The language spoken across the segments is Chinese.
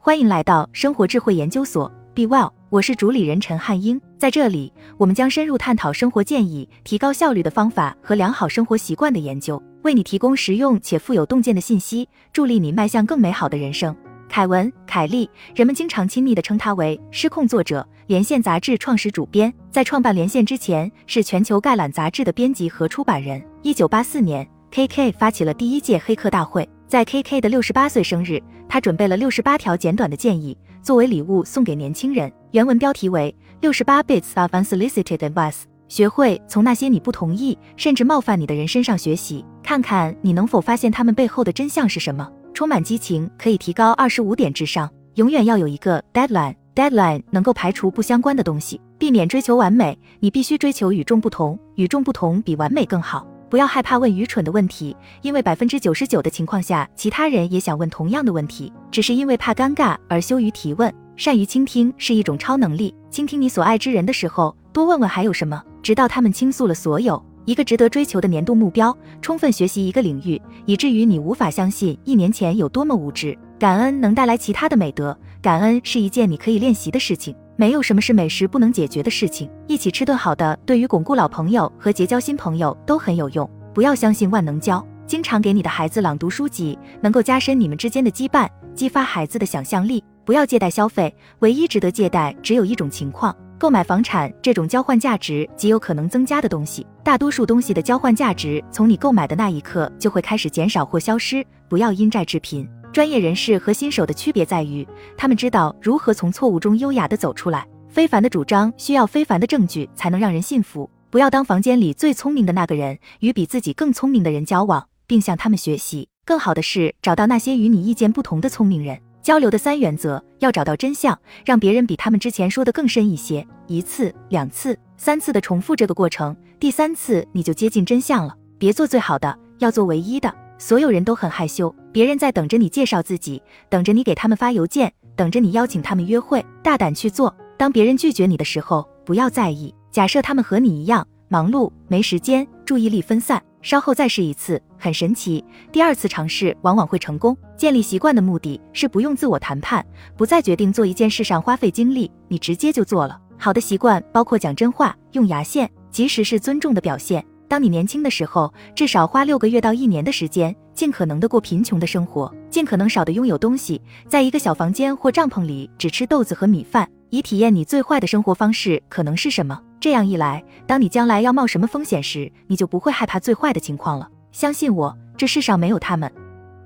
欢迎来到生活智慧研究所，Be Well，我是主理人陈汉英。在这里，我们将深入探讨生活建议、提高效率的方法和良好生活习惯的研究，为你提供实用且富有洞见的信息，助力你迈向更美好的人生。凯文·凯利，人们经常亲昵地称他为“失控作者”，连线杂志创始主编。在创办连线之前，是全球概览杂志的编辑和出版人。一九八四年，KK 发起了第一届黑客大会。在 KK 的六十八岁生日，他准备了六十八条简短的建议，作为礼物送给年轻人。原文标题为《六十八 bits of unsolicited advice》，学会从那些你不同意甚至冒犯你的人身上学习，看看你能否发现他们背后的真相是什么。充满激情可以提高二十五点智商。永远要有一个 deadline，deadline 能够排除不相关的东西，避免追求完美。你必须追求与众不同，与众不同比完美更好。不要害怕问愚蠢的问题，因为百分之九十九的情况下，其他人也想问同样的问题，只是因为怕尴尬而羞于提问。善于倾听是一种超能力。倾听你所爱之人的时候，多问问还有什么，直到他们倾诉了所有。一个值得追求的年度目标，充分学习一个领域，以至于你无法相信一年前有多么无知。感恩能带来其他的美德，感恩是一件你可以练习的事情。没有什么是美食不能解决的事情。一起吃顿好的，对于巩固老朋友和结交新朋友都很有用。不要相信万能胶，经常给你的孩子朗读书籍，能够加深你们之间的羁绊，激发孩子的想象力。不要借贷消费，唯一值得借贷只有一种情况。购买房产这种交换价值极有可能增加的东西，大多数东西的交换价值从你购买的那一刻就会开始减少或消失。不要因债致贫。专业人士和新手的区别在于，他们知道如何从错误中优雅地走出来。非凡的主张需要非凡的证据才能让人信服。不要当房间里最聪明的那个人，与比自己更聪明的人交往，并向他们学习。更好的是找到那些与你意见不同的聪明人。交流的三原则：要找到真相，让别人比他们之前说的更深一些，一次、两次、三次的重复这个过程，第三次你就接近真相了。别做最好的，要做唯一的。所有人都很害羞，别人在等着你介绍自己，等着你给他们发邮件，等着你邀请他们约会。大胆去做。当别人拒绝你的时候，不要在意。假设他们和你一样忙碌，没时间，注意力分散。稍后再试一次，很神奇。第二次尝试往往会成功。建立习惯的目的是不用自我谈判，不再决定做一件事上花费精力，你直接就做了。好的习惯包括讲真话、用牙线，即使是尊重的表现。当你年轻的时候，至少花六个月到一年的时间，尽可能的过贫穷的生活，尽可能少的拥有东西，在一个小房间或帐篷里只吃豆子和米饭，以体验你最坏的生活方式可能是什么。这样一来，当你将来要冒什么风险时，你就不会害怕最坏的情况了。相信我，这世上没有他们。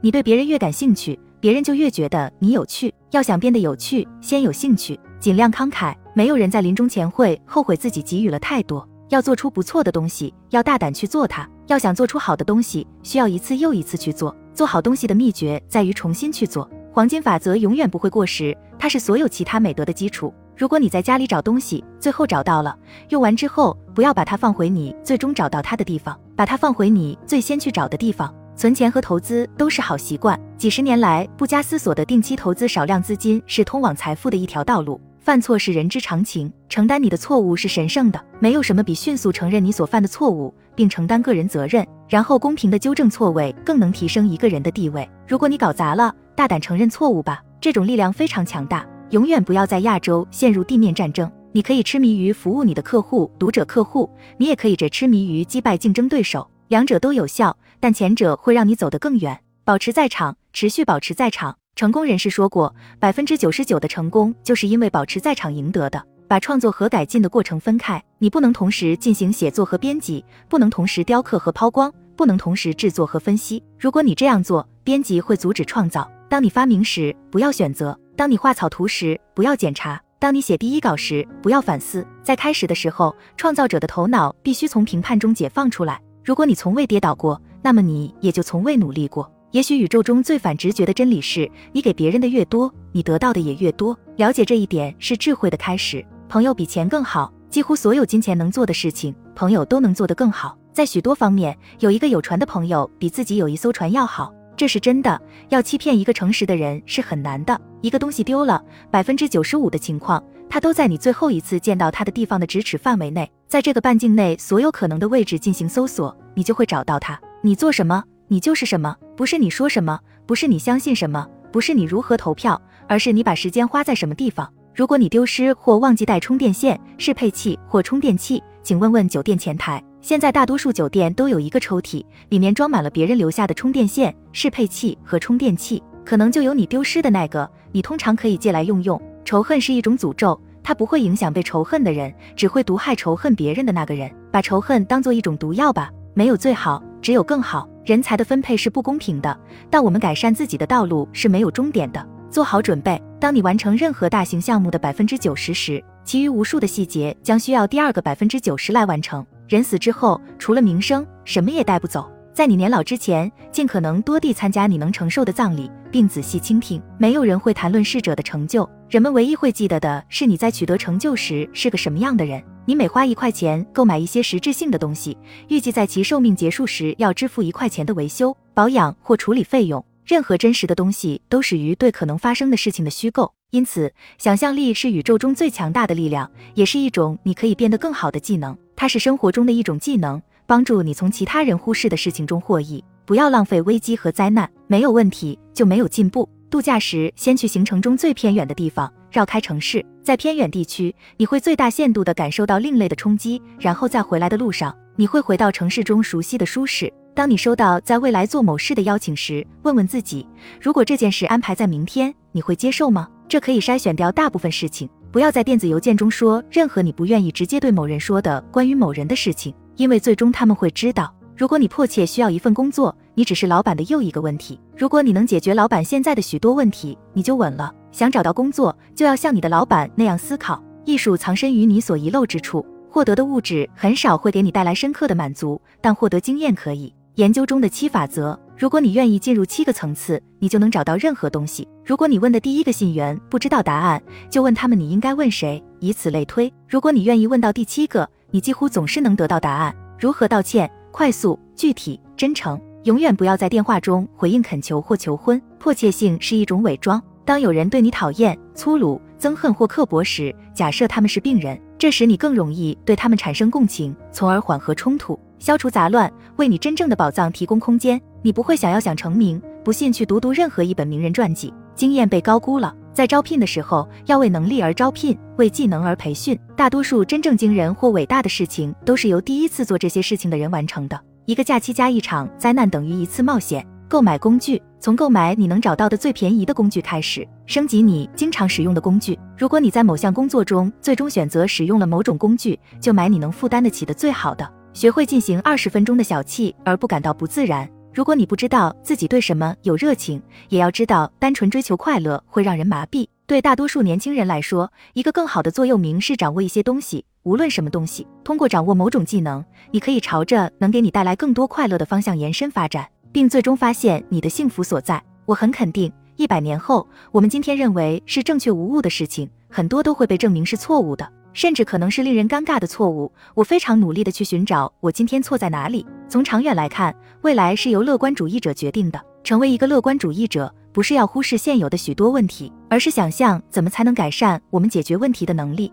你对别人越感兴趣，别人就越觉得你有趣。要想变得有趣，先有兴趣，尽量慷慨。没有人在临终前会后悔自己给予了太多。要做出不错的东西，要大胆去做它。要想做出好的东西，需要一次又一次去做。做好东西的秘诀在于重新去做。黄金法则永远不会过时，它是所有其他美德的基础。如果你在家里找东西，最后找到了，用完之后不要把它放回你最终找到它的地方，把它放回你最先去找的地方。存钱和投资都是好习惯。几十年来，不加思索的定期投资少量资金是通往财富的一条道路。犯错是人之常情，承担你的错误是神圣的。没有什么比迅速承认你所犯的错误，并承担个人责任，然后公平的纠正错位，更能提升一个人的地位。如果你搞砸了，大胆承认错误吧，这种力量非常强大。永远不要在亚洲陷入地面战争。你可以痴迷于服务你的客户、读者、客户，你也可以着痴迷于击败竞争对手。两者都有效，但前者会让你走得更远。保持在场，持续保持在场。成功人士说过，百分之九十九的成功就是因为保持在场赢得的。把创作和改进的过程分开，你不能同时进行写作和编辑，不能同时雕刻和抛光，不能同时制作和分析。如果你这样做，编辑会阻止创造。当你发明时，不要选择。当你画草图时，不要检查；当你写第一稿时，不要反思。在开始的时候，创造者的头脑必须从评判中解放出来。如果你从未跌倒过，那么你也就从未努力过。也许宇宙中最反直觉的真理是：你给别人的越多，你得到的也越多。了解这一点是智慧的开始。朋友比钱更好。几乎所有金钱能做的事情，朋友都能做得更好。在许多方面，有一个有船的朋友比自己有一艘船要好。这是真的。要欺骗一个诚实的人是很难的。一个东西丢了，百分之九十五的情况，它都在你最后一次见到它的地方的咫尺范围内。在这个半径内，所有可能的位置进行搜索，你就会找到它。你做什么，你就是什么。不是你说什么，不是你相信什么，不是你如何投票，而是你把时间花在什么地方。如果你丢失或忘记带充电线、适配器或充电器，请问问酒店前台。现在大多数酒店都有一个抽屉，里面装满了别人留下的充电线、适配器和充电器，可能就有你丢失的那个。你通常可以借来用用。仇恨是一种诅咒，它不会影响被仇恨的人，只会毒害仇恨别人的那个人。把仇恨当做一种毒药吧，没有最好，只有更好。人才的分配是不公平的，但我们改善自己的道路是没有终点的。做好准备，当你完成任何大型项目的百分之九十时，其余无数的细节将需要第二个百分之九十来完成。人死之后，除了名声，什么也带不走。在你年老之前，尽可能多地参加你能承受的葬礼，并仔细倾听。没有人会谈论逝者的成就，人们唯一会记得的是你在取得成就时是个什么样的人。你每花一块钱购买一些实质性的东西，预计在其寿命结束时要支付一块钱的维修、保养或处理费用。任何真实的东西都始于对可能发生的事情的虚构，因此，想象力是宇宙中最强大的力量，也是一种你可以变得更好的技能。它是生活中的一种技能，帮助你从其他人忽视的事情中获益。不要浪费危机和灾难，没有问题就没有进步。度假时，先去行程中最偏远的地方，绕开城市，在偏远地区，你会最大限度地感受到另类的冲击，然后在回来的路上，你会回到城市中熟悉的舒适。当你收到在未来做某事的邀请时，问问自己：如果这件事安排在明天，你会接受吗？这可以筛选掉大部分事情。不要在电子邮件中说任何你不愿意直接对某人说的关于某人的事情，因为最终他们会知道。如果你迫切需要一份工作，你只是老板的又一个问题。如果你能解决老板现在的许多问题，你就稳了。想找到工作，就要像你的老板那样思考。艺术藏身于你所遗漏之处，获得的物质很少会给你带来深刻的满足，但获得经验可以。研究中的七法则，如果你愿意进入七个层次，你就能找到任何东西。如果你问的第一个信源不知道答案，就问他们你应该问谁，以此类推。如果你愿意问到第七个，你几乎总是能得到答案。如何道歉？快速、具体、真诚。永远不要在电话中回应恳求或求婚，迫切性是一种伪装。当有人对你讨厌、粗鲁、憎恨或刻薄时，假设他们是病人，这时你更容易对他们产生共情，从而缓和冲突。消除杂乱，为你真正的宝藏提供空间。你不会想要想成名，不信去读读任何一本名人传记。经验被高估了，在招聘的时候要为能力而招聘，为技能而培训。大多数真正惊人或伟大的事情都是由第一次做这些事情的人完成的。一个假期加一场灾难等于一次冒险。购买工具，从购买你能找到的最便宜的工具开始，升级你经常使用的工具。如果你在某项工作中最终选择使用了某种工具，就买你能负担得起的最好的。学会进行二十分钟的小憩而不感到不自然。如果你不知道自己对什么有热情，也要知道单纯追求快乐会让人麻痹。对大多数年轻人来说，一个更好的座右铭是掌握一些东西，无论什么东西。通过掌握某种技能，你可以朝着能给你带来更多快乐的方向延伸发展，并最终发现你的幸福所在。我很肯定，一百年后，我们今天认为是正确无误的事情，很多都会被证明是错误的。甚至可能是令人尴尬的错误。我非常努力的去寻找我今天错在哪里。从长远来看，未来是由乐观主义者决定的。成为一个乐观主义者，不是要忽视现有的许多问题，而是想象怎么才能改善我们解决问题的能力。